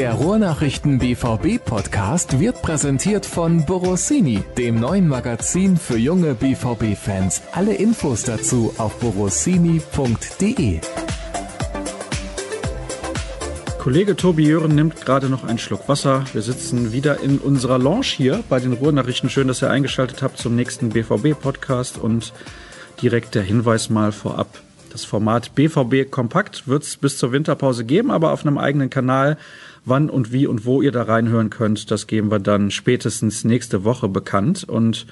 Der Ruhrnachrichten BVB Podcast wird präsentiert von Borossini, dem neuen Magazin für junge BVB Fans. Alle Infos dazu auf borossini.de. Kollege Tobi Jören nimmt gerade noch einen Schluck Wasser. Wir sitzen wieder in unserer Lounge hier bei den Ruhrnachrichten. Schön, dass ihr eingeschaltet habt zum nächsten BVB-Podcast und direkt der Hinweis mal vorab. Das Format BVB Kompakt wird es bis zur Winterpause geben, aber auf einem eigenen Kanal. Wann und wie und wo ihr da reinhören könnt, das geben wir dann spätestens nächste Woche bekannt. Und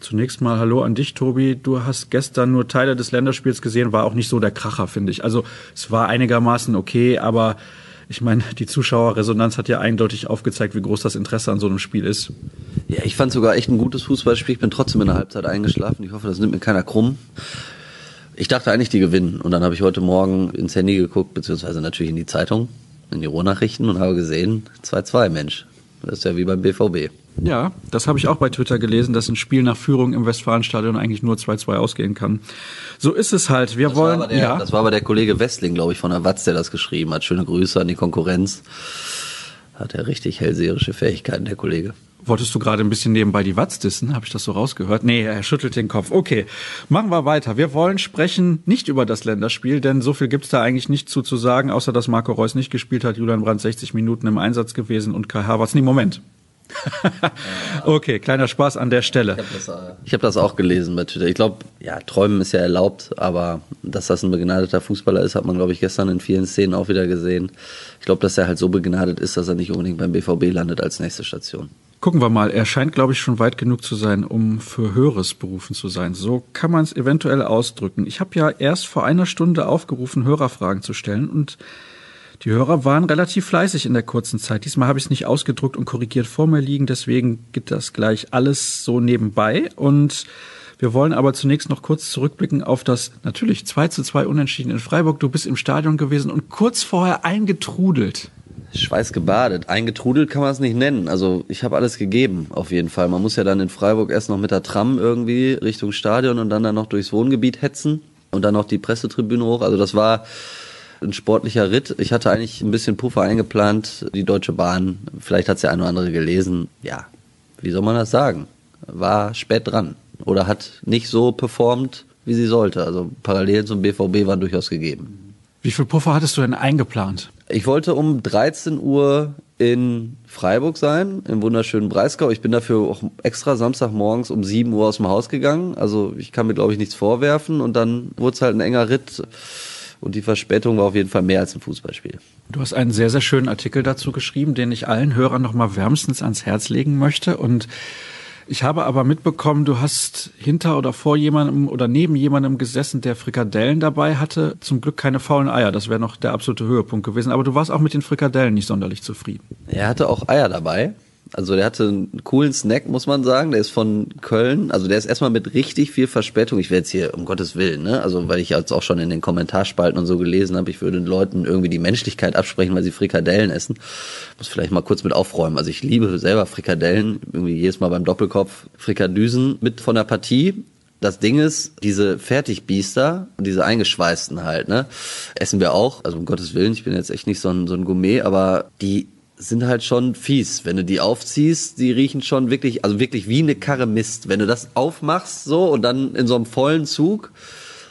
Zunächst mal Hallo an dich, Tobi. Du hast gestern nur Teile des Länderspiels gesehen, war auch nicht so der Kracher, finde ich. Also es war einigermaßen okay, aber ich meine, die Zuschauerresonanz hat ja eindeutig aufgezeigt, wie groß das Interesse an so einem Spiel ist. Ja, ich fand sogar echt ein gutes Fußballspiel. Ich bin trotzdem in der Halbzeit eingeschlafen. Ich hoffe, das nimmt mir keiner krumm. Ich dachte eigentlich, die gewinnen. Und dann habe ich heute Morgen ins Handy geguckt, beziehungsweise natürlich in die Zeitung, in die Rohnachrichten und habe gesehen, 2-2, Mensch. Das ist ja wie beim BVB. Ja, das habe ich auch bei Twitter gelesen, dass ein Spiel nach Führung im Westfalenstadion eigentlich nur 2-2 ausgehen kann. So ist es halt. Wir das wollen. War der, ja. Das war aber der Kollege Westling, glaube ich, von der Watz, der das geschrieben hat. Schöne Grüße an die Konkurrenz. Hat er richtig hellseherische Fähigkeiten, der Kollege. Wolltest du gerade ein bisschen nebenbei die Watz dissen? Habe ich das so rausgehört? Nee, er schüttelt den Kopf. Okay, machen wir weiter. Wir wollen sprechen nicht über das Länderspiel, denn so viel gibt's da eigentlich nicht zu, zu sagen, außer dass Marco Reus nicht gespielt hat, Julian Brandt 60 Minuten im Einsatz gewesen und Kai Havertz. Nee, Moment. okay, kleiner Spaß an der Stelle. Ich habe das, äh, hab das, auch gelesen bei Twitter. Ich glaube, ja, träumen ist ja erlaubt, aber dass das ein begnadeter Fußballer ist, hat man, glaube ich, gestern in vielen Szenen auch wieder gesehen. Ich glaube, dass er halt so begnadet ist, dass er nicht unbedingt beim BVB landet als nächste Station. Gucken wir mal. Er scheint, glaube ich, schon weit genug zu sein, um für Höheres berufen zu sein. So kann man es eventuell ausdrücken. Ich habe ja erst vor einer Stunde aufgerufen, Hörerfragen zu stellen und die Hörer waren relativ fleißig in der kurzen Zeit. Diesmal habe ich es nicht ausgedruckt und korrigiert vor mir liegen, deswegen geht das gleich alles so nebenbei. Und wir wollen aber zunächst noch kurz zurückblicken auf das natürlich 2 zu 2 Unentschieden in Freiburg. Du bist im Stadion gewesen und kurz vorher eingetrudelt. Schweißgebadet. Eingetrudelt kann man es nicht nennen. Also ich habe alles gegeben, auf jeden Fall. Man muss ja dann in Freiburg erst noch mit der Tram irgendwie Richtung Stadion und dann dann noch durchs Wohngebiet hetzen und dann noch die Pressetribüne hoch. Also das war ein sportlicher Ritt. Ich hatte eigentlich ein bisschen Puffer eingeplant, die Deutsche Bahn. Vielleicht hat es ja ein oder andere gelesen. Ja, wie soll man das sagen? War spät dran oder hat nicht so performt, wie sie sollte. Also Parallelen zum BVB waren durchaus gegeben. Wie viel Puffer hattest du denn eingeplant? Ich wollte um 13 Uhr in Freiburg sein, im wunderschönen Breisgau. Ich bin dafür auch extra Samstagmorgens um 7 Uhr aus dem Haus gegangen. Also ich kann mir, glaube ich, nichts vorwerfen. Und dann wurde es halt ein enger Ritt. Und die Verspätung war auf jeden Fall mehr als ein Fußballspiel. Du hast einen sehr, sehr schönen Artikel dazu geschrieben, den ich allen Hörern nochmal wärmstens ans Herz legen möchte. Und ich habe aber mitbekommen, du hast hinter oder vor jemandem oder neben jemandem gesessen, der Frikadellen dabei hatte. Zum Glück keine faulen Eier. Das wäre noch der absolute Höhepunkt gewesen. Aber du warst auch mit den Frikadellen nicht sonderlich zufrieden. Er hatte auch Eier dabei. Also der hatte einen coolen Snack, muss man sagen. Der ist von Köln. Also der ist erstmal mit richtig viel Verspätung. Ich werde jetzt hier, um Gottes Willen, ne? Also weil ich jetzt auch schon in den Kommentarspalten und so gelesen habe, ich würde den Leuten irgendwie die Menschlichkeit absprechen, weil sie Frikadellen essen. Muss vielleicht mal kurz mit aufräumen. Also ich liebe selber Frikadellen. Irgendwie jedes Mal beim Doppelkopf Frikadüsen mit von der Partie das Ding ist, diese Fertigbiester, diese eingeschweißten halt, ne, essen wir auch. Also um Gottes Willen, ich bin jetzt echt nicht so ein, so ein Gourmet, aber die sind halt schon fies. Wenn du die aufziehst, die riechen schon wirklich, also wirklich wie eine Karre Mist. Wenn du das aufmachst so und dann in so einem vollen Zug,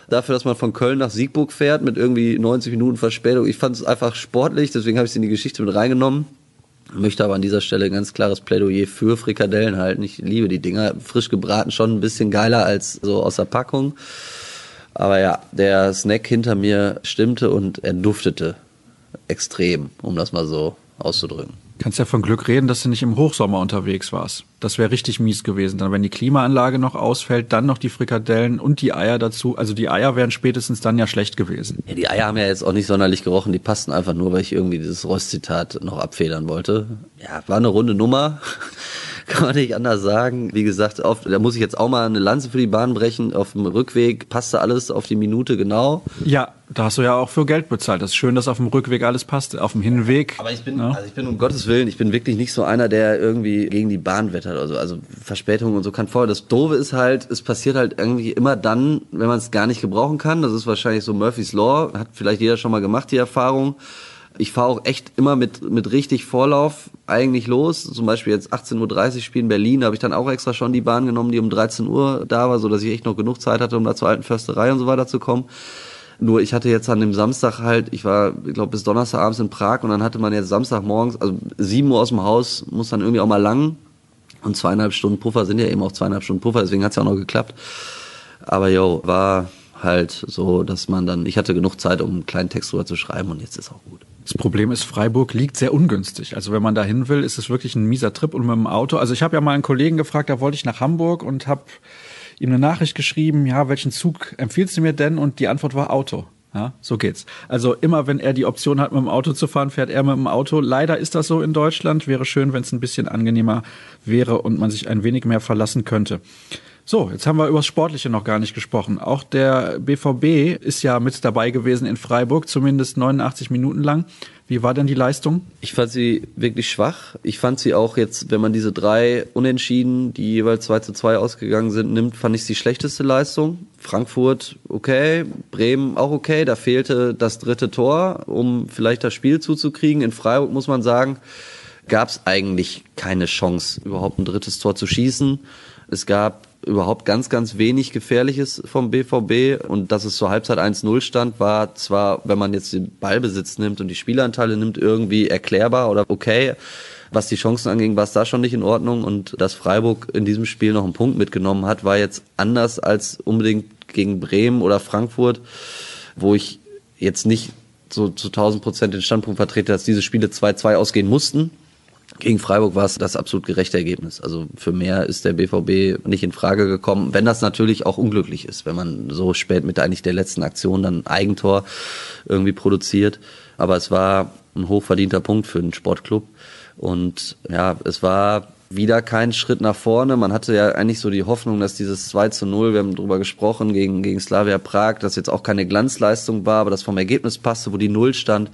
dafür, dass man von Köln nach Siegburg fährt mit irgendwie 90 Minuten Verspätung. Ich fand es einfach sportlich, deswegen habe ich es in die Geschichte mit reingenommen. Möchte aber an dieser Stelle ein ganz klares Plädoyer für Frikadellen halten. Ich liebe die Dinger. Frisch gebraten schon ein bisschen geiler als so aus der Packung. Aber ja, der Snack hinter mir stimmte und er duftete extrem, um das mal so auszudrücken. Kannst ja von Glück reden, dass du nicht im Hochsommer unterwegs warst. Das wäre richtig mies gewesen. Dann, wenn die Klimaanlage noch ausfällt, dann noch die Frikadellen und die Eier dazu. Also die Eier wären spätestens dann ja schlecht gewesen. Ja, die Eier haben ja jetzt auch nicht sonderlich gerochen. Die passten einfach nur, weil ich irgendwie dieses Rost-Zitat noch abfedern wollte. Ja, war eine runde Nummer. Kann man nicht anders sagen. Wie gesagt, auf, da muss ich jetzt auch mal eine Lanze für die Bahn brechen. Auf dem Rückweg passte alles auf die Minute genau. Ja, da hast du ja auch für Geld bezahlt. Das ist schön, dass auf dem Rückweg alles passte. Auf dem Hinweg. Aber ich bin, ja. also ich bin um Gottes Willen, ich bin wirklich nicht so einer, der irgendwie gegen die Bahn wettert oder so. Also Verspätungen und so kann vorher. Das Doofe ist halt, es passiert halt irgendwie immer dann, wenn man es gar nicht gebrauchen kann. Das ist wahrscheinlich so Murphy's Law. Hat vielleicht jeder schon mal gemacht, die Erfahrung Ich fahre auch echt immer mit, mit richtig Vorlauf eigentlich los. Zum Beispiel jetzt 18.30 Uhr Spiel in Berlin, da habe ich dann auch extra schon die Bahn genommen, die um 13 Uhr da war, so dass ich echt noch genug Zeit hatte, um da zur alten Försterei und so weiter zu kommen. Nur ich hatte jetzt an dem Samstag halt, ich war, ich glaube, bis Donnerstagabends in Prag und dann hatte man jetzt Samstagmorgens, also 7 Uhr aus dem Haus, muss dann irgendwie auch mal lang. Und zweieinhalb Stunden Puffer sind ja eben auch zweieinhalb Stunden Puffer, deswegen hat's ja auch noch geklappt. Aber yo, war halt so, dass man dann, ich hatte genug Zeit, um einen kleinen Text drüber zu schreiben und jetzt ist auch gut. Das Problem ist, Freiburg liegt sehr ungünstig. Also wenn man da hin will, ist es wirklich ein mieser Trip und mit dem Auto. Also ich habe ja mal einen Kollegen gefragt, da wollte ich nach Hamburg und habe ihm eine Nachricht geschrieben, ja, welchen Zug empfiehlst du mir denn? Und die Antwort war Auto. Ja, so geht's. Also immer, wenn er die Option hat, mit dem Auto zu fahren, fährt er mit dem Auto. Leider ist das so in Deutschland. Wäre schön, wenn es ein bisschen angenehmer wäre und man sich ein wenig mehr verlassen könnte. So, jetzt haben wir über das Sportliche noch gar nicht gesprochen. Auch der BVB ist ja mit dabei gewesen in Freiburg, zumindest 89 Minuten lang. Wie war denn die Leistung? Ich fand sie wirklich schwach. Ich fand sie auch jetzt, wenn man diese drei Unentschieden, die jeweils 2 zu 2 ausgegangen sind, nimmt, fand ich die schlechteste Leistung. Frankfurt okay, Bremen auch okay. Da fehlte das dritte Tor, um vielleicht das Spiel zuzukriegen. In Freiburg muss man sagen, gab es eigentlich keine Chance, überhaupt ein drittes Tor zu schießen. Es gab überhaupt ganz, ganz wenig Gefährliches vom BVB und dass es zur Halbzeit 1-0 stand, war zwar, wenn man jetzt den Ballbesitz nimmt und die Spielanteile nimmt, irgendwie erklärbar oder okay. Was die Chancen anging, war es da schon nicht in Ordnung. Und dass Freiburg in diesem Spiel noch einen Punkt mitgenommen hat, war jetzt anders als unbedingt gegen Bremen oder Frankfurt, wo ich jetzt nicht so zu 1000 Prozent den Standpunkt vertrete, dass diese Spiele 2-2 ausgehen mussten gegen Freiburg war es das absolut gerechte Ergebnis. Also für mehr ist der BVB nicht in Frage gekommen, wenn das natürlich auch unglücklich ist, wenn man so spät mit eigentlich der letzten Aktion dann Eigentor irgendwie produziert. Aber es war ein hochverdienter Punkt für den Sportclub. Und ja, es war wieder kein Schritt nach vorne. Man hatte ja eigentlich so die Hoffnung, dass dieses 2 zu 0, wir haben drüber gesprochen, gegen, gegen Slavia Prag, das jetzt auch keine Glanzleistung war, aber das vom Ergebnis passte, wo die Null stand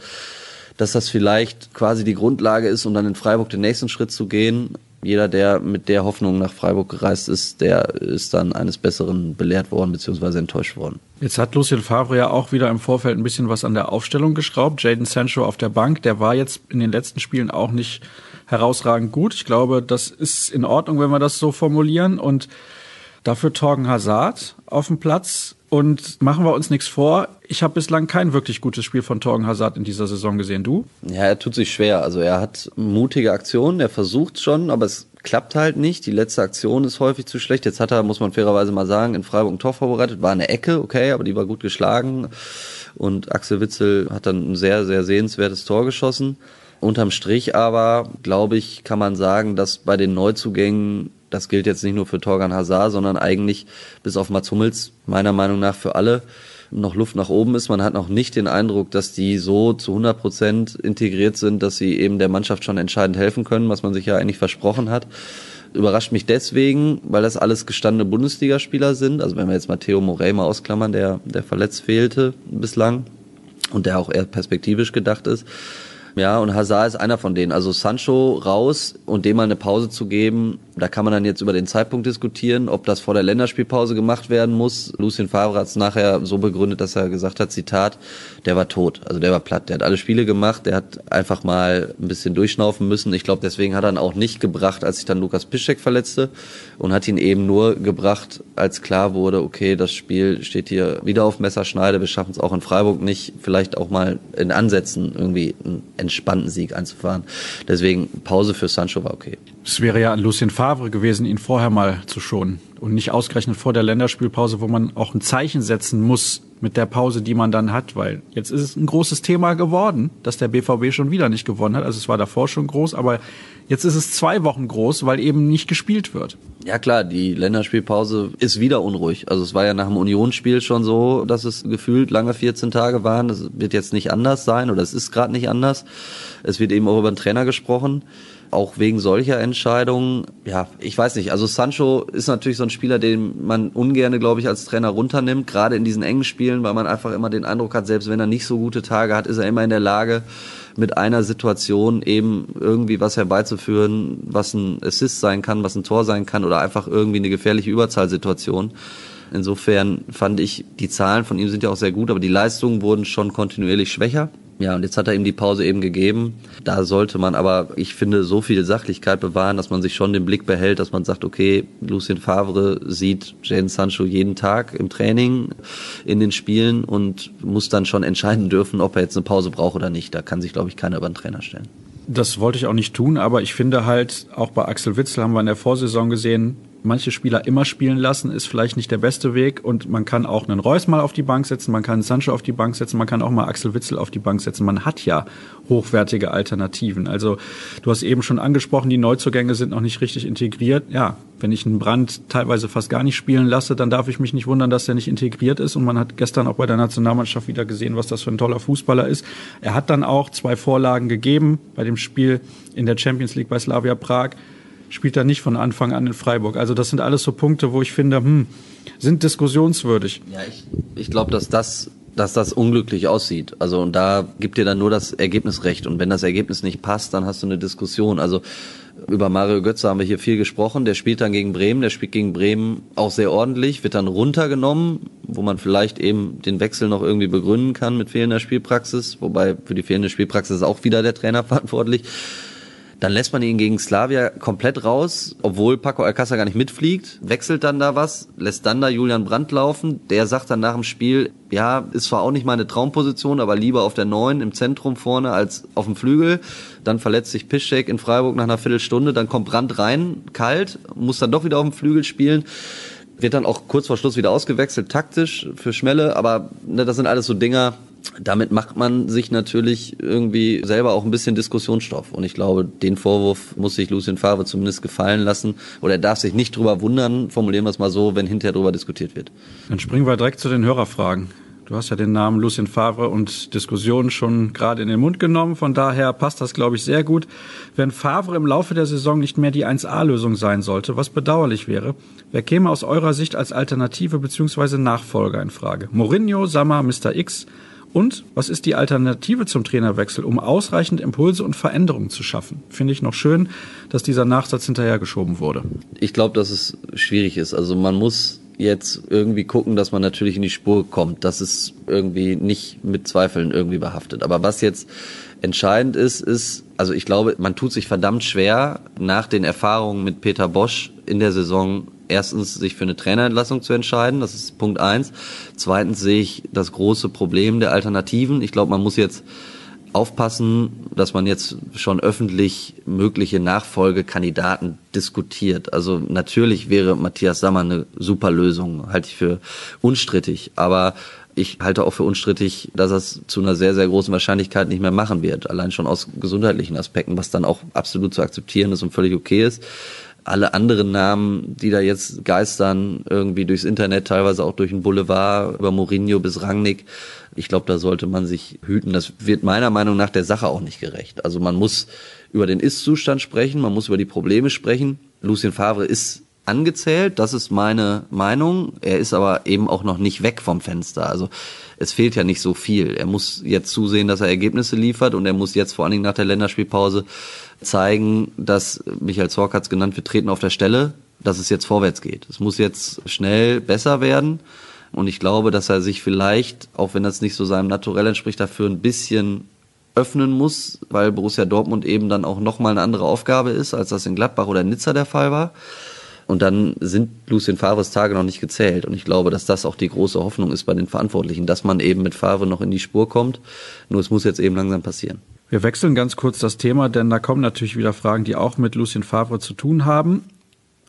dass das vielleicht quasi die Grundlage ist, um dann in Freiburg den nächsten Schritt zu gehen. Jeder, der mit der Hoffnung nach Freiburg gereist ist, der ist dann eines Besseren belehrt worden bzw. enttäuscht worden. Jetzt hat Lucien Favre ja auch wieder im Vorfeld ein bisschen was an der Aufstellung geschraubt. Jaden Sancho auf der Bank, der war jetzt in den letzten Spielen auch nicht herausragend gut. Ich glaube, das ist in Ordnung, wenn wir das so formulieren. Und dafür Torgen Hazard auf dem Platz und machen wir uns nichts vor. Ich habe bislang kein wirklich gutes Spiel von Torgen Hazard in dieser Saison gesehen. Du? Ja, er tut sich schwer. Also er hat mutige Aktionen, er versucht schon, aber es klappt halt nicht. Die letzte Aktion ist häufig zu schlecht. Jetzt hat er, muss man fairerweise mal sagen, in Freiburg ein Tor vorbereitet. War eine Ecke, okay, aber die war gut geschlagen. Und Axel Witzel hat dann ein sehr, sehr sehenswertes Tor geschossen. Unterm Strich aber, glaube ich, kann man sagen, dass bei den Neuzugängen das gilt jetzt nicht nur für Torgan Hazard, sondern eigentlich bis auf Mats Hummels meiner Meinung nach für alle noch Luft nach oben ist. Man hat noch nicht den Eindruck, dass die so zu 100 Prozent integriert sind, dass sie eben der Mannschaft schon entscheidend helfen können, was man sich ja eigentlich versprochen hat. Überrascht mich deswegen, weil das alles gestandene Bundesligaspieler sind. Also wenn wir jetzt Matteo Morey mal ausklammern, der, der verletzt fehlte bislang und der auch eher perspektivisch gedacht ist. Ja, und Hazard ist einer von denen. Also Sancho raus und dem mal eine Pause zu geben, da kann man dann jetzt über den Zeitpunkt diskutieren, ob das vor der Länderspielpause gemacht werden muss. Lucien Favre hat es nachher so begründet, dass er gesagt hat, Zitat, der war tot, also der war platt. Der hat alle Spiele gemacht, der hat einfach mal ein bisschen durchschnaufen müssen. Ich glaube, deswegen hat er ihn auch nicht gebracht, als sich dann Lukas Piszczek verletzte und hat ihn eben nur gebracht, als klar wurde, okay, das Spiel steht hier wieder auf Messerschneide, wir schaffen es auch in Freiburg nicht, vielleicht auch mal in Ansätzen irgendwie einen entspannten Sieg einzufahren. Deswegen Pause für Sancho war okay. Es wäre ja an Lucien Favre gewesen, ihn vorher mal zu schonen und nicht ausgerechnet vor der Länderspielpause, wo man auch ein Zeichen setzen muss mit der Pause, die man dann hat, weil jetzt ist es ein großes Thema geworden, dass der BVB schon wieder nicht gewonnen hat. Also es war davor schon groß, aber jetzt ist es zwei Wochen groß, weil eben nicht gespielt wird. Ja klar, die Länderspielpause ist wieder unruhig. Also es war ja nach dem Unionsspiel schon so, dass es gefühlt lange 14 Tage waren. Das wird jetzt nicht anders sein oder es ist gerade nicht anders. Es wird eben auch über den Trainer gesprochen auch wegen solcher Entscheidungen, ja, ich weiß nicht. Also Sancho ist natürlich so ein Spieler, den man ungerne, glaube ich, als Trainer runternimmt, gerade in diesen engen Spielen, weil man einfach immer den Eindruck hat, selbst wenn er nicht so gute Tage hat, ist er immer in der Lage, mit einer Situation eben irgendwie was herbeizuführen, was ein Assist sein kann, was ein Tor sein kann oder einfach irgendwie eine gefährliche Überzahlsituation. Insofern fand ich, die Zahlen von ihm sind ja auch sehr gut, aber die Leistungen wurden schon kontinuierlich schwächer. Ja, und jetzt hat er ihm die Pause eben gegeben. Da sollte man aber, ich finde, so viel Sachlichkeit bewahren, dass man sich schon den Blick behält, dass man sagt, okay, Lucien Favre sieht Jane Sancho jeden Tag im Training, in den Spielen und muss dann schon entscheiden dürfen, ob er jetzt eine Pause braucht oder nicht. Da kann sich, glaube ich, keiner über den Trainer stellen. Das wollte ich auch nicht tun, aber ich finde halt, auch bei Axel Witzel haben wir in der Vorsaison gesehen, manche Spieler immer spielen lassen, ist vielleicht nicht der beste Weg. Und man kann auch einen Reus mal auf die Bank setzen, man kann Sancho auf die Bank setzen, man kann auch mal Axel Witzel auf die Bank setzen. Man hat ja hochwertige Alternativen. Also du hast eben schon angesprochen, die Neuzugänge sind noch nicht richtig integriert. Ja, wenn ich einen Brand teilweise fast gar nicht spielen lasse, dann darf ich mich nicht wundern, dass er nicht integriert ist. Und man hat gestern auch bei der Nationalmannschaft wieder gesehen, was das für ein toller Fußballer ist. Er hat dann auch zwei Vorlagen gegeben bei dem Spiel in der Champions League bei Slavia Prag spielt er nicht von Anfang an in Freiburg. Also das sind alles so Punkte, wo ich finde, hm, sind diskussionswürdig. Ja, ich, ich glaube, dass das dass das unglücklich aussieht. Also und da gibt dir dann nur das Ergebnis recht. Und wenn das Ergebnis nicht passt, dann hast du eine Diskussion. Also über Mario Götze haben wir hier viel gesprochen. Der spielt dann gegen Bremen. Der spielt gegen Bremen auch sehr ordentlich, wird dann runtergenommen, wo man vielleicht eben den Wechsel noch irgendwie begründen kann mit fehlender Spielpraxis. Wobei für die fehlende Spielpraxis ist auch wieder der Trainer verantwortlich. Dann lässt man ihn gegen Slavia komplett raus, obwohl Paco Alcázar gar nicht mitfliegt, wechselt dann da was, lässt dann da Julian Brandt laufen. Der sagt dann nach dem Spiel, ja, ist zwar auch nicht meine Traumposition, aber lieber auf der Neun im Zentrum vorne als auf dem Flügel. Dann verletzt sich Piszczek in Freiburg nach einer Viertelstunde, dann kommt Brandt rein, kalt, muss dann doch wieder auf dem Flügel spielen wird dann auch kurz vor Schluss wieder ausgewechselt, taktisch für Schmelle, aber ne, das sind alles so Dinger, damit macht man sich natürlich irgendwie selber auch ein bisschen Diskussionsstoff. Und ich glaube, den Vorwurf muss sich Lucien Favre zumindest gefallen lassen. Oder er darf sich nicht drüber wundern, formulieren wir es mal so, wenn hinterher drüber diskutiert wird. Dann springen wir direkt zu den Hörerfragen. Du hast ja den Namen Lucien Favre und Diskussion schon gerade in den Mund genommen. Von daher passt das, glaube ich, sehr gut. Wenn Favre im Laufe der Saison nicht mehr die 1A-Lösung sein sollte, was bedauerlich wäre, wer käme aus eurer Sicht als Alternative bzw. Nachfolger in Frage? Mourinho, Sammer, Mr. X, und was ist die Alternative zum Trainerwechsel, um ausreichend Impulse und Veränderungen zu schaffen? Finde ich noch schön, dass dieser Nachsatz hinterhergeschoben wurde. Ich glaube, dass es schwierig ist. Also man muss jetzt irgendwie gucken, dass man natürlich in die Spur kommt. Das ist irgendwie nicht mit Zweifeln irgendwie behaftet. Aber was jetzt entscheidend ist, ist, also ich glaube, man tut sich verdammt schwer, nach den Erfahrungen mit Peter Bosch in der Saison erstens sich für eine Trainerentlassung zu entscheiden. Das ist Punkt eins. Zweitens sehe ich das große Problem der Alternativen. Ich glaube, man muss jetzt aufpassen, dass man jetzt schon öffentlich mögliche Nachfolgekandidaten diskutiert. Also natürlich wäre Matthias Sammer eine super Lösung, halte ich für unstrittig. Aber ich halte auch für unstrittig, dass er es zu einer sehr, sehr großen Wahrscheinlichkeit nicht mehr machen wird. Allein schon aus gesundheitlichen Aspekten, was dann auch absolut zu akzeptieren ist und völlig okay ist alle anderen Namen, die da jetzt geistern, irgendwie durchs Internet, teilweise auch durch den Boulevard, über Mourinho bis Rangnick. Ich glaube, da sollte man sich hüten. Das wird meiner Meinung nach der Sache auch nicht gerecht. Also man muss über den Ist-Zustand sprechen, man muss über die Probleme sprechen. Lucien Favre ist angezählt, das ist meine Meinung. Er ist aber eben auch noch nicht weg vom Fenster. Also es fehlt ja nicht so viel. Er muss jetzt zusehen, dass er Ergebnisse liefert und er muss jetzt vor allen Dingen nach der Länderspielpause zeigen, dass, Michael Zorc hat es genannt, wir treten auf der Stelle, dass es jetzt vorwärts geht. Es muss jetzt schnell besser werden. Und ich glaube, dass er sich vielleicht, auch wenn das nicht so seinem Naturell entspricht, dafür ein bisschen öffnen muss, weil Borussia Dortmund eben dann auch nochmal eine andere Aufgabe ist, als das in Gladbach oder Nizza der Fall war. Und dann sind Lucien Favres Tage noch nicht gezählt. Und ich glaube, dass das auch die große Hoffnung ist bei den Verantwortlichen, dass man eben mit Favre noch in die Spur kommt. Nur es muss jetzt eben langsam passieren. Wir wechseln ganz kurz das Thema, denn da kommen natürlich wieder Fragen, die auch mit Lucien Favre zu tun haben.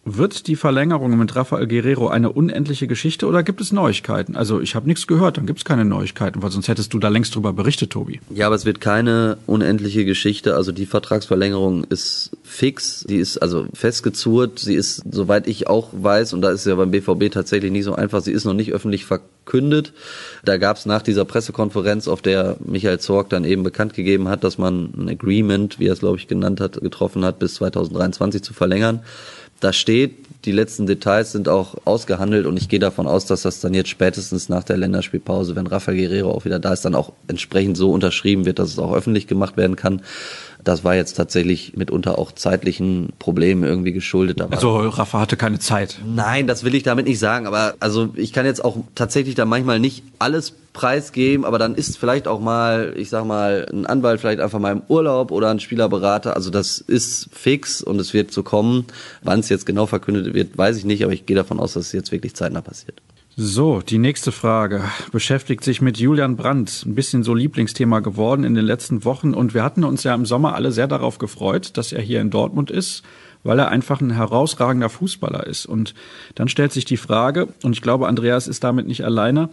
Wird die Verlängerung mit Rafael Guerrero eine unendliche Geschichte oder gibt es Neuigkeiten? Also ich habe nichts gehört, dann gibt es keine Neuigkeiten, weil sonst hättest du da längst drüber berichtet, Tobi. Ja, aber es wird keine unendliche Geschichte. Also die Vertragsverlängerung ist fix, die ist also festgezurrt, sie ist, soweit ich auch weiß, und da ist es ja beim BVB tatsächlich nicht so einfach, sie ist noch nicht öffentlich verkündet. Da gab es nach dieser Pressekonferenz, auf der Michael Zorg dann eben bekannt gegeben hat, dass man ein Agreement, wie er es glaube ich genannt hat, getroffen hat, bis 2023 zu verlängern. Da steht Die letzten Details sind auch ausgehandelt und ich gehe davon aus, dass das dann jetzt spätestens nach der Länderspielpause, wenn Rafael Guerrero auch wieder da ist, dann auch entsprechend so unterschrieben wird, dass es auch öffentlich gemacht werden kann. Das war jetzt tatsächlich mitunter auch zeitlichen Problemen irgendwie geschuldet. Aber also Rafa hatte keine Zeit. Nein, das will ich damit nicht sagen. Aber also ich kann jetzt auch tatsächlich da manchmal nicht alles preisgeben, aber dann ist vielleicht auch mal, ich sag mal, ein Anwalt vielleicht einfach mal im Urlaub oder ein Spielerberater. Also das ist fix und es wird so kommen. Wann es jetzt genau verkündet wird, weiß ich nicht, aber ich gehe davon aus, dass es jetzt wirklich zeitnah passiert. So, die nächste Frage beschäftigt sich mit Julian Brandt. Ein bisschen so Lieblingsthema geworden in den letzten Wochen. Und wir hatten uns ja im Sommer alle sehr darauf gefreut, dass er hier in Dortmund ist, weil er einfach ein herausragender Fußballer ist. Und dann stellt sich die Frage, und ich glaube, Andreas ist damit nicht alleine,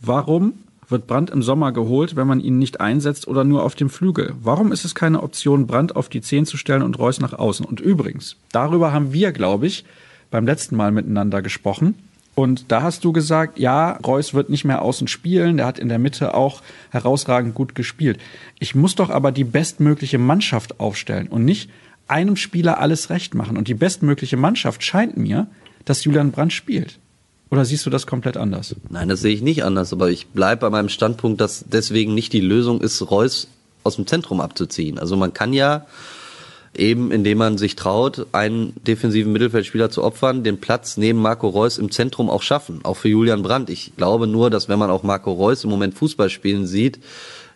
warum wird Brandt im Sommer geholt, wenn man ihn nicht einsetzt oder nur auf dem Flügel? Warum ist es keine Option, Brandt auf die Zehn zu stellen und Reus nach außen? Und übrigens, darüber haben wir, glaube ich, beim letzten Mal miteinander gesprochen. Und da hast du gesagt, ja, Reus wird nicht mehr außen spielen, der hat in der Mitte auch herausragend gut gespielt. Ich muss doch aber die bestmögliche Mannschaft aufstellen und nicht einem Spieler alles recht machen. Und die bestmögliche Mannschaft scheint mir, dass Julian Brandt spielt. Oder siehst du das komplett anders? Nein, das sehe ich nicht anders, aber ich bleibe bei meinem Standpunkt, dass deswegen nicht die Lösung ist, Reus aus dem Zentrum abzuziehen. Also man kann ja eben indem man sich traut, einen defensiven Mittelfeldspieler zu opfern, den Platz neben Marco Reus im Zentrum auch schaffen, auch für Julian Brandt. Ich glaube nur, dass wenn man auch Marco Reus im Moment Fußball spielen sieht,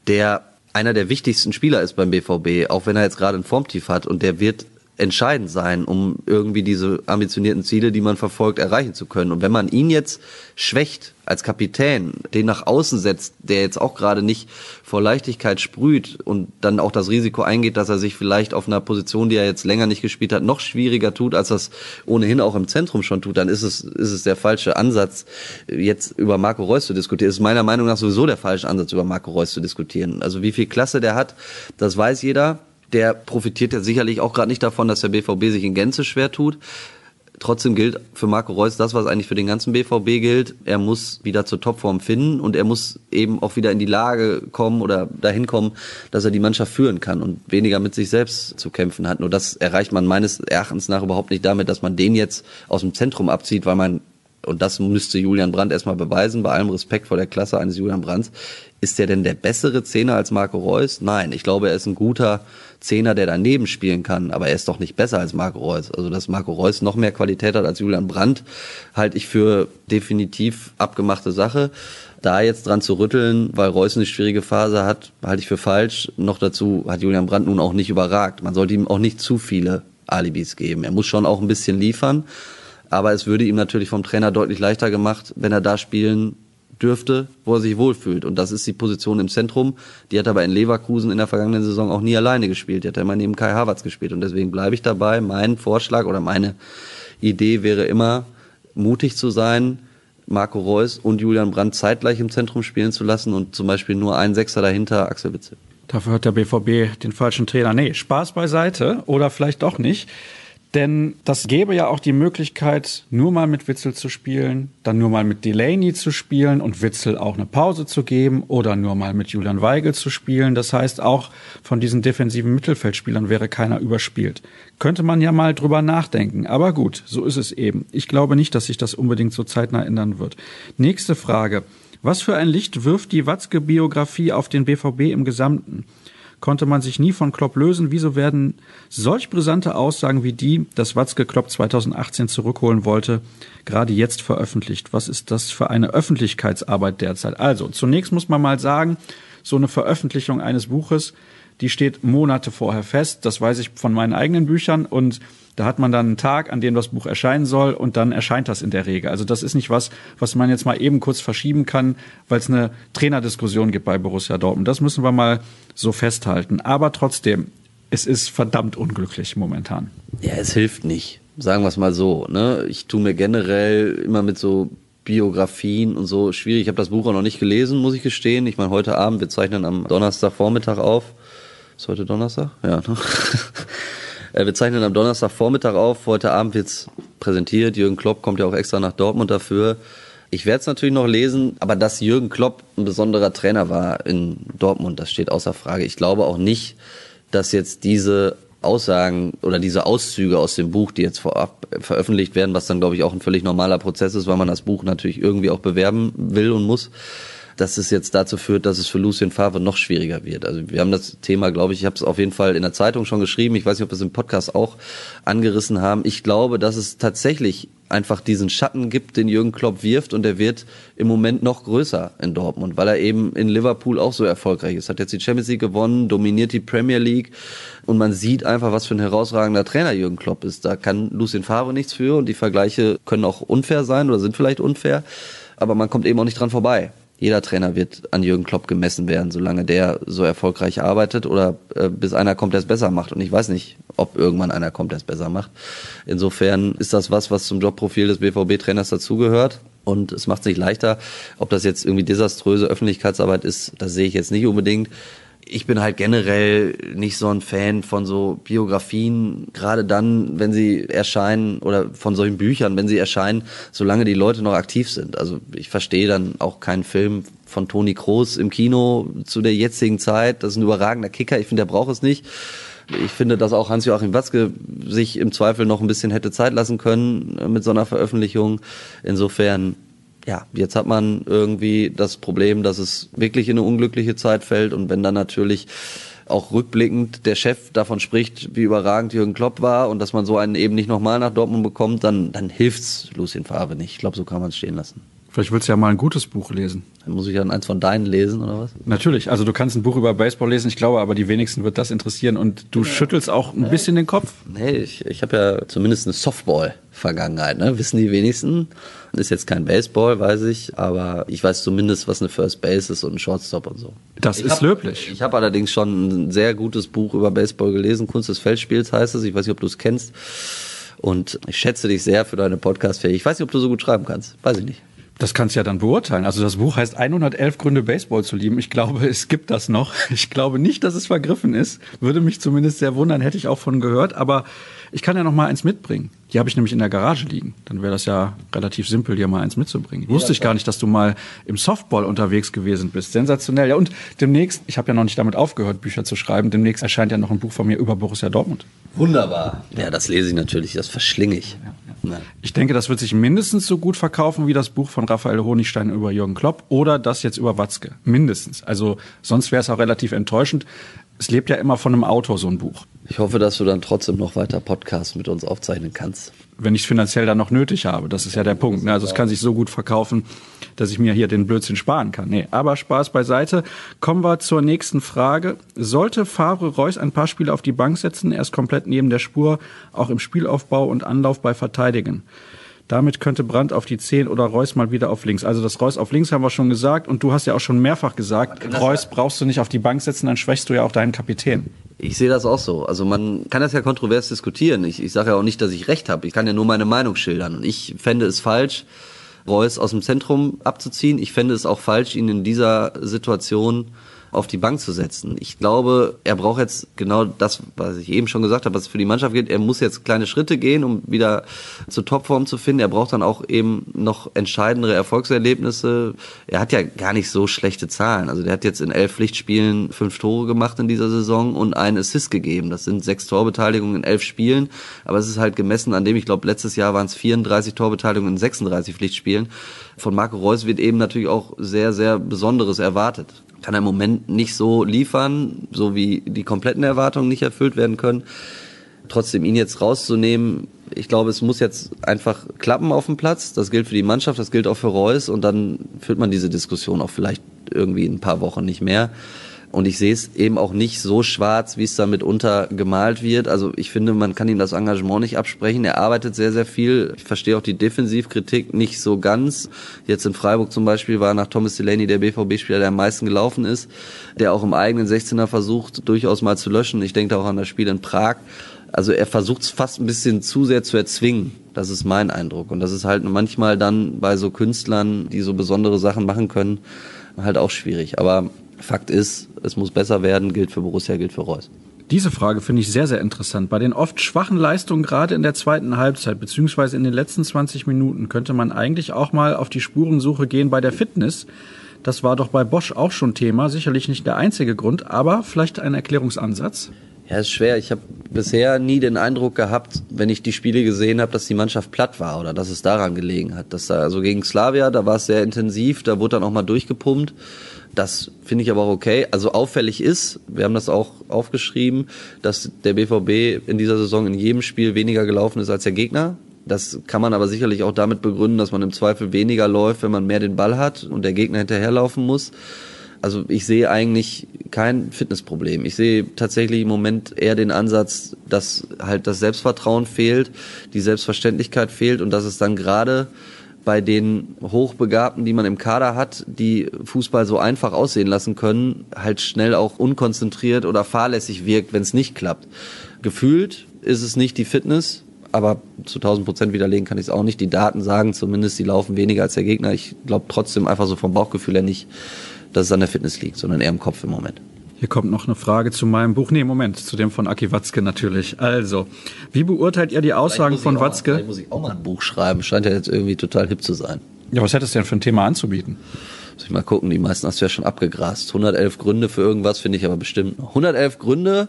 der einer der wichtigsten Spieler ist beim BVB, auch wenn er jetzt gerade ein Formtief hat und der wird entscheidend sein, um irgendwie diese ambitionierten Ziele, die man verfolgt, erreichen zu können. Und wenn man ihn jetzt schwächt als Kapitän, den nach außen setzt, der jetzt auch gerade nicht vor Leichtigkeit sprüht und dann auch das Risiko eingeht, dass er sich vielleicht auf einer Position, die er jetzt länger nicht gespielt hat, noch schwieriger tut, als das ohnehin auch im Zentrum schon tut, dann ist es, ist es der falsche Ansatz, jetzt über Marco Reus zu diskutieren. Es ist meiner Meinung nach sowieso der falsche Ansatz, über Marco Reus zu diskutieren. Also wie viel Klasse der hat, das weiß jeder der profitiert ja sicherlich auch gerade nicht davon, dass der BVB sich in Gänze schwer tut. Trotzdem gilt für Marco Reus das, was eigentlich für den ganzen BVB gilt. Er muss wieder zur Topform finden und er muss eben auch wieder in die Lage kommen oder dahin kommen, dass er die Mannschaft führen kann und weniger mit sich selbst zu kämpfen hat. Nur das erreicht man meines Erachtens nach überhaupt nicht damit, dass man den jetzt aus dem Zentrum abzieht, weil man und das müsste Julian Brandt erstmal beweisen, bei allem Respekt vor der Klasse eines Julian Brandts, ist er denn der bessere Zehner als Marco Reus? Nein, ich glaube, er ist ein guter Zehner, der daneben spielen kann, aber er ist doch nicht besser als Marco Reus. Also, dass Marco Reus noch mehr Qualität hat als Julian Brandt, halte ich für definitiv abgemachte Sache. Da jetzt dran zu rütteln, weil Reus eine schwierige Phase hat, halte ich für falsch. Noch dazu hat Julian Brandt nun auch nicht überragt. Man sollte ihm auch nicht zu viele Alibis geben. Er muss schon auch ein bisschen liefern. Aber es würde ihm natürlich vom Trainer deutlich leichter gemacht, wenn er da spielen dürfte, wo er sich wohlfühlt. Und das ist die Position im Zentrum. Die hat er aber in Leverkusen in der vergangenen Saison auch nie alleine gespielt. Die hat er immer neben Kai Havertz gespielt. Und deswegen bleibe ich dabei. Mein Vorschlag oder meine Idee wäre immer, mutig zu sein, Marco Reus und Julian Brandt zeitgleich im Zentrum spielen zu lassen und zum Beispiel nur einen Sechser dahinter, Axel Witzel. Dafür hat der BVB den falschen Trainer. Nee, Spaß beiseite oder vielleicht doch nicht. Denn das gäbe ja auch die Möglichkeit, nur mal mit Witzel zu spielen, dann nur mal mit Delaney zu spielen und Witzel auch eine Pause zu geben oder nur mal mit Julian Weigel zu spielen. Das heißt, auch von diesen defensiven Mittelfeldspielern wäre keiner überspielt. Könnte man ja mal drüber nachdenken. Aber gut, so ist es eben. Ich glaube nicht, dass sich das unbedingt so zeitnah ändern wird. Nächste Frage. Was für ein Licht wirft die Watzke-Biografie auf den BVB im Gesamten? Konnte man sich nie von Klopp lösen. Wieso werden solch brisante Aussagen wie die, dass Watzke Klopp 2018 zurückholen wollte, gerade jetzt veröffentlicht? Was ist das für eine Öffentlichkeitsarbeit derzeit? Also, zunächst muss man mal sagen, so eine Veröffentlichung eines Buches, die steht Monate vorher fest. Das weiß ich von meinen eigenen Büchern und da hat man dann einen Tag, an dem das Buch erscheinen soll und dann erscheint das in der Regel. Also das ist nicht was, was man jetzt mal eben kurz verschieben kann, weil es eine Trainerdiskussion gibt bei Borussia Dortmund. Das müssen wir mal so festhalten. Aber trotzdem, es ist verdammt unglücklich momentan. Ja, es hilft nicht. Sagen wir es mal so. Ne? Ich tue mir generell immer mit so Biografien und so schwierig. Ich habe das Buch auch noch nicht gelesen, muss ich gestehen. Ich meine, heute Abend, wir zeichnen am Donnerstagvormittag auf. Ist heute Donnerstag? Ja, ne? Äh, wir zeichnen am Donnerstagvormittag auf. Heute Abend wird's präsentiert. Jürgen Klopp kommt ja auch extra nach Dortmund dafür. Ich werde es natürlich noch lesen, aber dass Jürgen Klopp ein besonderer Trainer war in Dortmund, das steht außer Frage. Ich glaube auch nicht, dass jetzt diese Aussagen oder diese Auszüge aus dem Buch, die jetzt vorab veröffentlicht werden, was dann, glaube ich, auch ein völlig normaler Prozess ist, weil man das Buch natürlich irgendwie auch bewerben will und muss, dass es jetzt dazu führt, dass es für Lucien Favre noch schwieriger wird. Also wir haben das Thema, glaube ich, ich habe es auf jeden Fall in der Zeitung schon geschrieben. Ich weiß nicht, ob wir es im Podcast auch angerissen haben. Ich glaube, dass es tatsächlich einfach diesen Schatten gibt, den Jürgen Klopp wirft und der wird im Moment noch größer in Dortmund, weil er eben in Liverpool auch so erfolgreich ist. Hat jetzt die Champions League gewonnen, dominiert die Premier League und man sieht einfach, was für ein herausragender Trainer Jürgen Klopp ist. Da kann Lucien Favre nichts für und die Vergleiche können auch unfair sein oder sind vielleicht unfair, aber man kommt eben auch nicht dran vorbei jeder Trainer wird an Jürgen Klopp gemessen werden, solange der so erfolgreich arbeitet oder äh, bis einer kommt, der es besser macht. Und ich weiß nicht, ob irgendwann einer kommt, der es besser macht. Insofern ist das was, was zum Jobprofil des BVB-Trainers dazugehört. Und es macht es nicht leichter. Ob das jetzt irgendwie desaströse Öffentlichkeitsarbeit ist, das sehe ich jetzt nicht unbedingt ich bin halt generell nicht so ein Fan von so Biografien, gerade dann, wenn sie erscheinen oder von solchen Büchern, wenn sie erscheinen, solange die Leute noch aktiv sind. Also ich verstehe dann auch keinen Film von Toni Kroos im Kino zu der jetzigen Zeit. Das ist ein überragender Kicker. Ich finde, der braucht es nicht. Ich finde, dass auch Hans-Joachim Watzke sich im Zweifel noch ein bisschen hätte Zeit lassen können mit so einer Veröffentlichung. Insofern ja, jetzt hat man irgendwie das Problem, dass es wirklich in eine unglückliche Zeit fällt und wenn dann natürlich auch rückblickend der Chef davon spricht, wie überragend Jürgen Klopp war und dass man so einen eben nicht nochmal nach Dortmund bekommt, dann, dann hilft's Lucien Favre nicht. Ich glaube, so kann man es stehen lassen. Vielleicht willst du ja mal ein gutes Buch lesen. Dann muss ich dann eins von deinen lesen, oder was? Natürlich. Also du kannst ein Buch über Baseball lesen, ich glaube, aber die wenigsten wird das interessieren. Und du ja. schüttelst auch ein bisschen den Kopf. Nee, ich, ich habe ja zumindest eine Softball-Vergangenheit, ne? Wissen die wenigsten. Ist jetzt kein Baseball, weiß ich, aber ich weiß zumindest, was eine First Base ist und ein Shortstop und so. Das ich ist hab, löblich. Ich habe allerdings schon ein sehr gutes Buch über Baseball gelesen. Kunst des Feldspiels heißt es. Ich weiß nicht, ob du es kennst. Und ich schätze dich sehr für deine Podcast-Fähigkeit. Ich weiß nicht, ob du so gut schreiben kannst. Weiß ich nicht. Das kannst du ja dann beurteilen. Also das Buch heißt 111 Gründe Baseball zu lieben. Ich glaube, es gibt das noch. Ich glaube nicht, dass es vergriffen ist. Würde mich zumindest sehr wundern, hätte ich auch von gehört. Aber ich kann ja noch mal eins mitbringen. Die habe ich nämlich in der Garage liegen. Dann wäre das ja relativ simpel, dir mal eins mitzubringen. Wusste ich gar nicht, dass du mal im Softball unterwegs gewesen bist. Sensationell. Ja, und demnächst, ich habe ja noch nicht damit aufgehört, Bücher zu schreiben, demnächst erscheint ja noch ein Buch von mir über Borussia Dortmund. Wunderbar. Ja, das lese ich natürlich, das verschlinge ich. Ja. Ich denke, das wird sich mindestens so gut verkaufen wie das Buch von Raphael Honigstein über Jürgen Klopp oder das jetzt über Watzke. Mindestens. Also sonst wäre es auch relativ enttäuschend. Es lebt ja immer von einem Autor, so ein Buch. Ich hoffe, dass du dann trotzdem noch weiter Podcasts mit uns aufzeichnen kannst. Wenn ich es finanziell dann noch nötig habe. Das ist ja der Punkt. Ne? Also es kann sich so gut verkaufen, dass ich mir hier den Blödsinn sparen kann. Nee, aber Spaß beiseite. Kommen wir zur nächsten Frage. Sollte Favre Reus ein paar Spiele auf die Bank setzen, er ist komplett neben der Spur, auch im Spielaufbau und Anlauf bei Verteidigen? Damit könnte Brandt auf die 10 oder Reus mal wieder auf links. Also das Reus auf links haben wir schon gesagt und du hast ja auch schon mehrfach gesagt, Reus brauchst du nicht auf die Bank setzen, dann schwächst du ja auch deinen Kapitän. Ich sehe das auch so. Also man kann das ja kontrovers diskutieren. Ich, ich sage ja auch nicht, dass ich recht habe. Ich kann ja nur meine Meinung schildern. Und ich fände es falsch, Reus aus dem Zentrum abzuziehen. Ich fände es auch falsch, ihn in dieser Situation auf die Bank zu setzen. Ich glaube, er braucht jetzt genau das, was ich eben schon gesagt habe, was für die Mannschaft geht. Er muss jetzt kleine Schritte gehen, um wieder zur Topform zu finden. Er braucht dann auch eben noch entscheidendere Erfolgserlebnisse. Er hat ja gar nicht so schlechte Zahlen. Also der hat jetzt in elf Pflichtspielen fünf Tore gemacht in dieser Saison und einen Assist gegeben. Das sind sechs Torbeteiligungen in elf Spielen. Aber es ist halt gemessen an dem, ich glaube, letztes Jahr waren es 34 Torbeteiligungen in 36 Pflichtspielen. Von Marco Reus wird eben natürlich auch sehr, sehr Besonderes erwartet kann er im Moment nicht so liefern, so wie die kompletten Erwartungen nicht erfüllt werden können. Trotzdem ihn jetzt rauszunehmen, ich glaube, es muss jetzt einfach klappen auf dem Platz. Das gilt für die Mannschaft, das gilt auch für Reus und dann führt man diese Diskussion auch vielleicht irgendwie in ein paar Wochen nicht mehr. Und ich sehe es eben auch nicht so schwarz, wie es da mitunter gemalt wird. Also ich finde, man kann ihm das Engagement nicht absprechen. Er arbeitet sehr, sehr viel. Ich verstehe auch die Defensivkritik nicht so ganz. Jetzt in Freiburg zum Beispiel war nach Thomas Delaney der BVB-Spieler, der am meisten gelaufen ist, der auch im eigenen 16er versucht, durchaus mal zu löschen. Ich denke auch an das Spiel in Prag. Also er versucht es fast ein bisschen zu sehr zu erzwingen. Das ist mein Eindruck. Und das ist halt manchmal dann bei so Künstlern, die so besondere Sachen machen können, halt auch schwierig. Aber Fakt ist, es muss besser werden, gilt für Borussia, gilt für Reus. Diese Frage finde ich sehr, sehr interessant. Bei den oft schwachen Leistungen, gerade in der zweiten Halbzeit, beziehungsweise in den letzten 20 Minuten, könnte man eigentlich auch mal auf die Spurensuche gehen bei der Fitness. Das war doch bei Bosch auch schon Thema. Sicherlich nicht der einzige Grund, aber vielleicht ein Erklärungsansatz. Ja, ist schwer. Ich habe bisher nie den Eindruck gehabt, wenn ich die Spiele gesehen habe, dass die Mannschaft platt war oder dass es daran gelegen hat. Dass da, also gegen Slavia, da war es sehr intensiv, da wurde dann auch mal durchgepumpt. Das finde ich aber auch okay. Also auffällig ist, wir haben das auch aufgeschrieben, dass der BVB in dieser Saison in jedem Spiel weniger gelaufen ist als der Gegner. Das kann man aber sicherlich auch damit begründen, dass man im Zweifel weniger läuft, wenn man mehr den Ball hat und der Gegner hinterherlaufen muss. Also ich sehe eigentlich kein Fitnessproblem. Ich sehe tatsächlich im Moment eher den Ansatz, dass halt das Selbstvertrauen fehlt, die Selbstverständlichkeit fehlt und dass es dann gerade bei den Hochbegabten, die man im Kader hat, die Fußball so einfach aussehen lassen können, halt schnell auch unkonzentriert oder fahrlässig wirkt, wenn es nicht klappt. Gefühlt ist es nicht die Fitness, aber zu 1000 Prozent widerlegen kann ich es auch nicht. Die Daten sagen zumindest, die laufen weniger als der Gegner. Ich glaube trotzdem einfach so vom Bauchgefühl her nicht, dass es an der Fitness liegt, sondern eher im Kopf im Moment. Hier kommt noch eine Frage zu meinem Buch. Nee, Moment, zu dem von Aki Watzke natürlich. Also, wie beurteilt ihr die Aussagen von auch, Watzke? Vielleicht muss ich auch mal ein Buch schreiben. Scheint ja jetzt irgendwie total hip zu sein. Ja, was hättest du denn für ein Thema anzubieten? Muss ich mal gucken, die meisten hast du ja schon abgegrast. 111 Gründe für irgendwas finde ich aber bestimmt noch. 111 Gründe,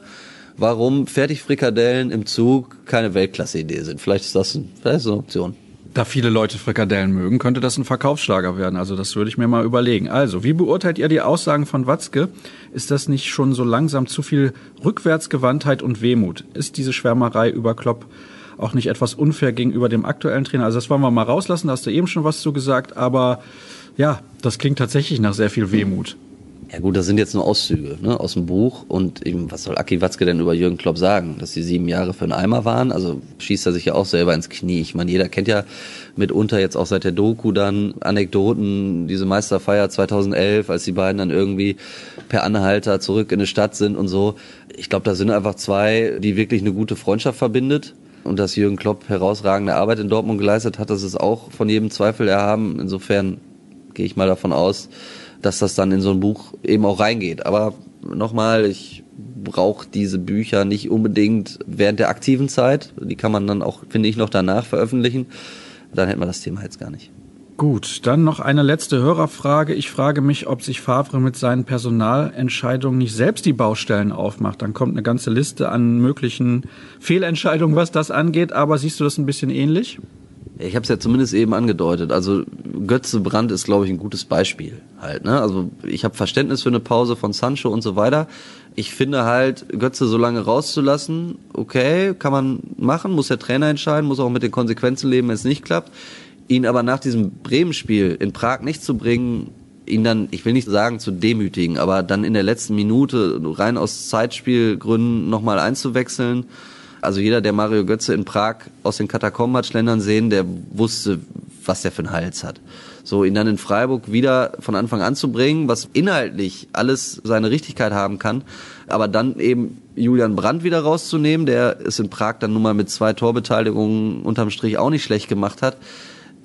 warum Fertigfrikadellen im Zug keine Weltklasse-Idee sind. Vielleicht ist das, ein, vielleicht ist das eine Option. Da viele Leute Frikadellen mögen, könnte das ein Verkaufsschlager werden. Also das würde ich mir mal überlegen. Also, wie beurteilt ihr die Aussagen von Watzke? Ist das nicht schon so langsam zu viel Rückwärtsgewandtheit und Wehmut? Ist diese Schwärmerei über Klopp auch nicht etwas unfair gegenüber dem aktuellen Trainer? Also das wollen wir mal rauslassen, da hast du eben schon was zu gesagt, aber ja, das klingt tatsächlich nach sehr viel Wehmut. Ja gut, das sind jetzt nur Auszüge ne, aus dem Buch und eben, was soll Aki Watzke denn über Jürgen Klopp sagen? Dass sie sieben Jahre für einen Eimer waren, also schießt er sich ja auch selber ins Knie. Ich meine, jeder kennt ja mitunter jetzt auch seit der Doku dann Anekdoten, diese Meisterfeier 2011, als die beiden dann irgendwie per Anhalter zurück in die Stadt sind und so. Ich glaube, da sind einfach zwei, die wirklich eine gute Freundschaft verbindet und dass Jürgen Klopp herausragende Arbeit in Dortmund geleistet hat, das ist auch von jedem Zweifel erhaben. Insofern gehe ich mal davon aus, dass das dann in so ein Buch eben auch reingeht. Aber nochmal, ich brauche diese Bücher nicht unbedingt während der aktiven Zeit. Die kann man dann auch, finde ich, noch danach veröffentlichen. Dann hätten wir das Thema jetzt gar nicht. Gut, dann noch eine letzte Hörerfrage. Ich frage mich, ob sich Favre mit seinen Personalentscheidungen nicht selbst die Baustellen aufmacht. Dann kommt eine ganze Liste an möglichen Fehlentscheidungen, was das angeht. Aber siehst du das ein bisschen ähnlich? Ich habe es ja zumindest eben angedeutet. Also Götze Brandt ist, glaube ich, ein gutes Beispiel halt. Ne? Also ich habe Verständnis für eine Pause von Sancho und so weiter. Ich finde halt, Götze so lange rauszulassen, okay, kann man machen, muss der Trainer entscheiden, muss auch mit den Konsequenzen leben, wenn es nicht klappt. Ihn aber nach diesem Bremen-Spiel in Prag nicht zu bringen, ihn dann, ich will nicht sagen zu demütigen, aber dann in der letzten Minute rein aus Zeitspielgründen nochmal einzuwechseln. Also jeder, der Mario Götze in Prag aus den Katakomben hat schlendern sehen, der wusste, was der für einen Hals hat. So, ihn dann in Freiburg wieder von Anfang an zu bringen, was inhaltlich alles seine Richtigkeit haben kann, aber dann eben Julian Brandt wieder rauszunehmen, der es in Prag dann nun mal mit zwei Torbeteiligungen unterm Strich auch nicht schlecht gemacht hat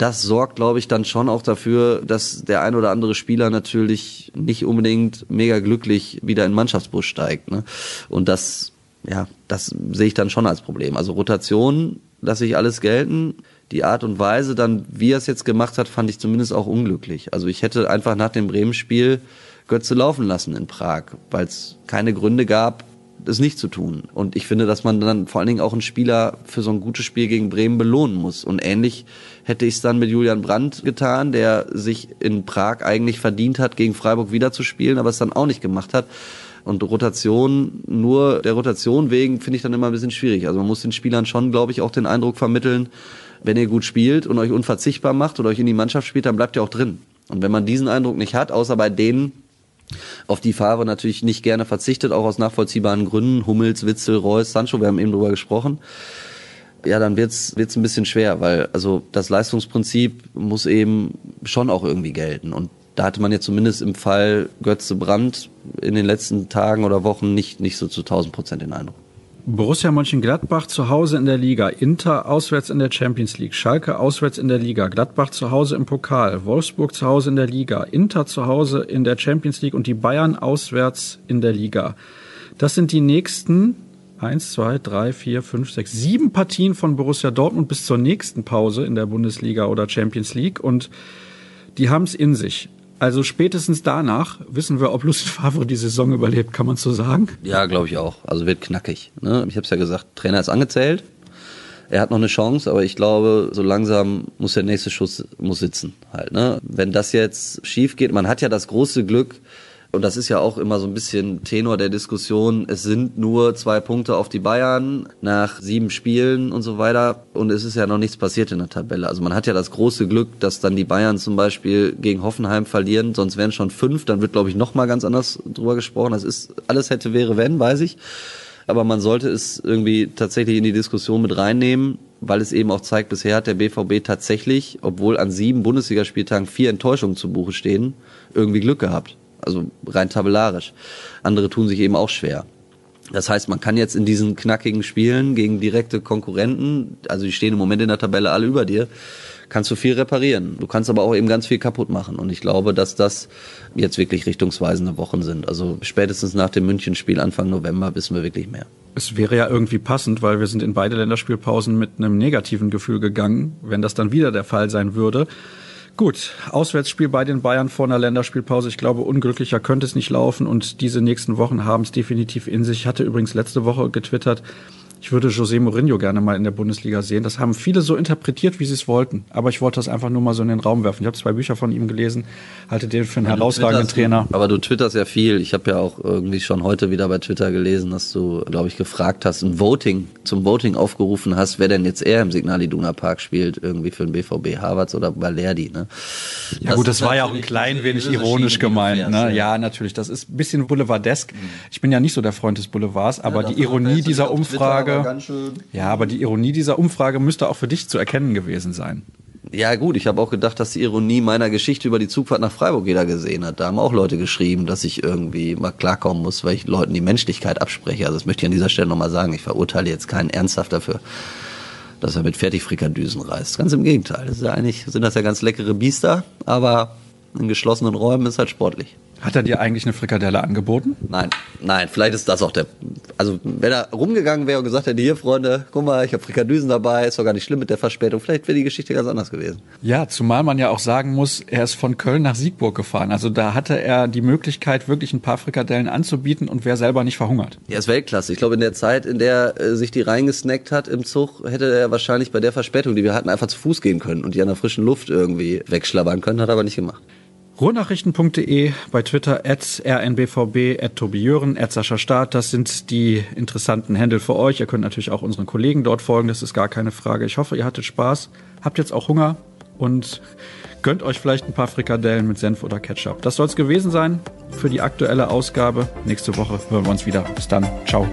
das sorgt, glaube ich, dann schon auch dafür, dass der ein oder andere Spieler natürlich nicht unbedingt mega glücklich wieder in Mannschaftsbus steigt. Ne? Und das, ja, das sehe ich dann schon als Problem. Also Rotation lasse ich alles gelten. Die Art und Weise dann, wie er es jetzt gemacht hat, fand ich zumindest auch unglücklich. Also ich hätte einfach nach dem Bremen-Spiel Götze laufen lassen in Prag, weil es keine Gründe gab, es nicht zu tun. Und ich finde, dass man dann vor allen Dingen auch einen Spieler für so ein gutes Spiel gegen Bremen belohnen muss. Und ähnlich hätte ich es dann mit Julian Brandt getan, der sich in Prag eigentlich verdient hat, gegen Freiburg wieder zu spielen, aber es dann auch nicht gemacht hat. Und Rotation, nur der Rotation wegen, finde ich dann immer ein bisschen schwierig. Also man muss den Spielern schon, glaube ich, auch den Eindruck vermitteln, wenn ihr gut spielt und euch unverzichtbar macht oder euch in die Mannschaft spielt, dann bleibt ihr auch drin. Und wenn man diesen Eindruck nicht hat, außer bei denen, auf die Favre natürlich nicht gerne verzichtet, auch aus nachvollziehbaren Gründen. Hummels, Witzel, Reus, Sancho, wir haben eben drüber gesprochen. Ja, dann wird's wird's ein bisschen schwer, weil also das Leistungsprinzip muss eben schon auch irgendwie gelten. Und da hatte man jetzt zumindest im Fall Götze Brandt in den letzten Tagen oder Wochen nicht, nicht so zu 1000 Prozent den Eindruck. Borussia Mönchengladbach zu Hause in der Liga, Inter auswärts in der Champions League, Schalke auswärts in der Liga, Gladbach zu Hause im Pokal, Wolfsburg zu Hause in der Liga, Inter zu Hause in der Champions League und die Bayern auswärts in der Liga. Das sind die nächsten eins, zwei, drei, vier, fünf, sechs, sieben Partien von Borussia Dortmund bis zur nächsten Pause in der Bundesliga oder Champions League und die haben es in sich. Also spätestens danach wissen wir, ob Lucien Favre die Saison überlebt, kann man so sagen? Ja, glaube ich auch. Also wird knackig. Ne? Ich habe es ja gesagt, Trainer ist angezählt. Er hat noch eine Chance, aber ich glaube, so langsam muss der nächste Schuss muss sitzen halt. Ne? Wenn das jetzt schief geht, man hat ja das große Glück, und das ist ja auch immer so ein bisschen Tenor der Diskussion. Es sind nur zwei Punkte auf die Bayern nach sieben Spielen und so weiter. Und es ist ja noch nichts passiert in der Tabelle. Also man hat ja das große Glück, dass dann die Bayern zum Beispiel gegen Hoffenheim verlieren. Sonst wären schon fünf. Dann wird, glaube ich, noch mal ganz anders drüber gesprochen. Das ist alles hätte, wäre, wenn, weiß ich. Aber man sollte es irgendwie tatsächlich in die Diskussion mit reinnehmen, weil es eben auch zeigt, bisher hat der BVB tatsächlich, obwohl an sieben Bundesligaspieltagen vier Enttäuschungen zu Buche stehen, irgendwie Glück gehabt. Also rein tabellarisch. Andere tun sich eben auch schwer. Das heißt, man kann jetzt in diesen knackigen Spielen gegen direkte Konkurrenten, also die stehen im Moment in der Tabelle alle über dir, kannst du viel reparieren. Du kannst aber auch eben ganz viel kaputt machen. Und ich glaube, dass das jetzt wirklich richtungsweisende Wochen sind. Also spätestens nach dem Münchenspiel Anfang November wissen wir wirklich mehr. Es wäre ja irgendwie passend, weil wir sind in beide Länderspielpausen mit einem negativen Gefühl gegangen, wenn das dann wieder der Fall sein würde. Gut, Auswärtsspiel bei den Bayern vor einer Länderspielpause. Ich glaube, unglücklicher könnte es nicht laufen und diese nächsten Wochen haben es definitiv in sich. Ich hatte übrigens letzte Woche getwittert, ich würde José Mourinho gerne mal in der Bundesliga sehen. Das haben viele so interpretiert, wie sie es wollten. Aber ich wollte das einfach nur mal so in den Raum werfen. Ich habe zwei Bücher von ihm gelesen, halte den für einen ja, herausragenden Trainer. Aber du twitterst ja viel. Ich habe ja auch irgendwie schon heute wieder bei Twitter gelesen, dass du, glaube ich, gefragt hast, ein Voting, zum Voting aufgerufen hast, wer denn jetzt eher im Signal Iduna Park spielt, irgendwie für den BVB Harvards oder Balerdi. Ne? Ja das gut, das war ja auch ein klein wenig ironisch gemeint. Ne? Ja, natürlich. Das ist ein bisschen boulevardesk. Ich bin ja nicht so der Freund des Boulevards, aber ja, die Ironie dieser Umfrage Umfrage. Ja, aber die Ironie dieser Umfrage müsste auch für dich zu erkennen gewesen sein. Ja gut, ich habe auch gedacht, dass die Ironie meiner Geschichte über die Zugfahrt nach Freiburg jeder gesehen hat. Da haben auch Leute geschrieben, dass ich irgendwie mal klarkommen muss, weil ich Leuten die Menschlichkeit abspreche. Also das möchte ich an dieser Stelle nochmal sagen. Ich verurteile jetzt keinen ernsthaft dafür, dass er mit Fertigfrikadüsen reist. Ganz im Gegenteil. Das ist ja eigentlich, sind das ja ganz leckere Biester, aber in geschlossenen Räumen ist halt sportlich. Hat er dir eigentlich eine Frikadelle angeboten? Nein, nein, vielleicht ist das auch der. Also, wenn er rumgegangen wäre und gesagt hätte, hier, Freunde, guck mal, ich habe Frikadüsen dabei, ist doch gar nicht schlimm mit der Verspätung, vielleicht wäre die Geschichte ganz anders gewesen. Ja, zumal man ja auch sagen muss, er ist von Köln nach Siegburg gefahren. Also da hatte er die Möglichkeit, wirklich ein paar Frikadellen anzubieten und wäre selber nicht verhungert. Er ist Weltklasse. Ich glaube, in der Zeit, in der äh, sich die reingesnackt hat im Zug, hätte er wahrscheinlich bei der Verspätung, die wir hatten, einfach zu Fuß gehen können und die an der frischen Luft irgendwie wegschlabbern können, hat er aber nicht gemacht. Ruhrnachrichten.de, bei Twitter at rnbvb, at Tobi Jören, at Sascha Staat. Das sind die interessanten Händel für euch. Ihr könnt natürlich auch unseren Kollegen dort folgen, das ist gar keine Frage. Ich hoffe, ihr hattet Spaß, habt jetzt auch Hunger und gönnt euch vielleicht ein paar Frikadellen mit Senf oder Ketchup. Das soll es gewesen sein für die aktuelle Ausgabe. Nächste Woche hören wir uns wieder. Bis dann. Ciao.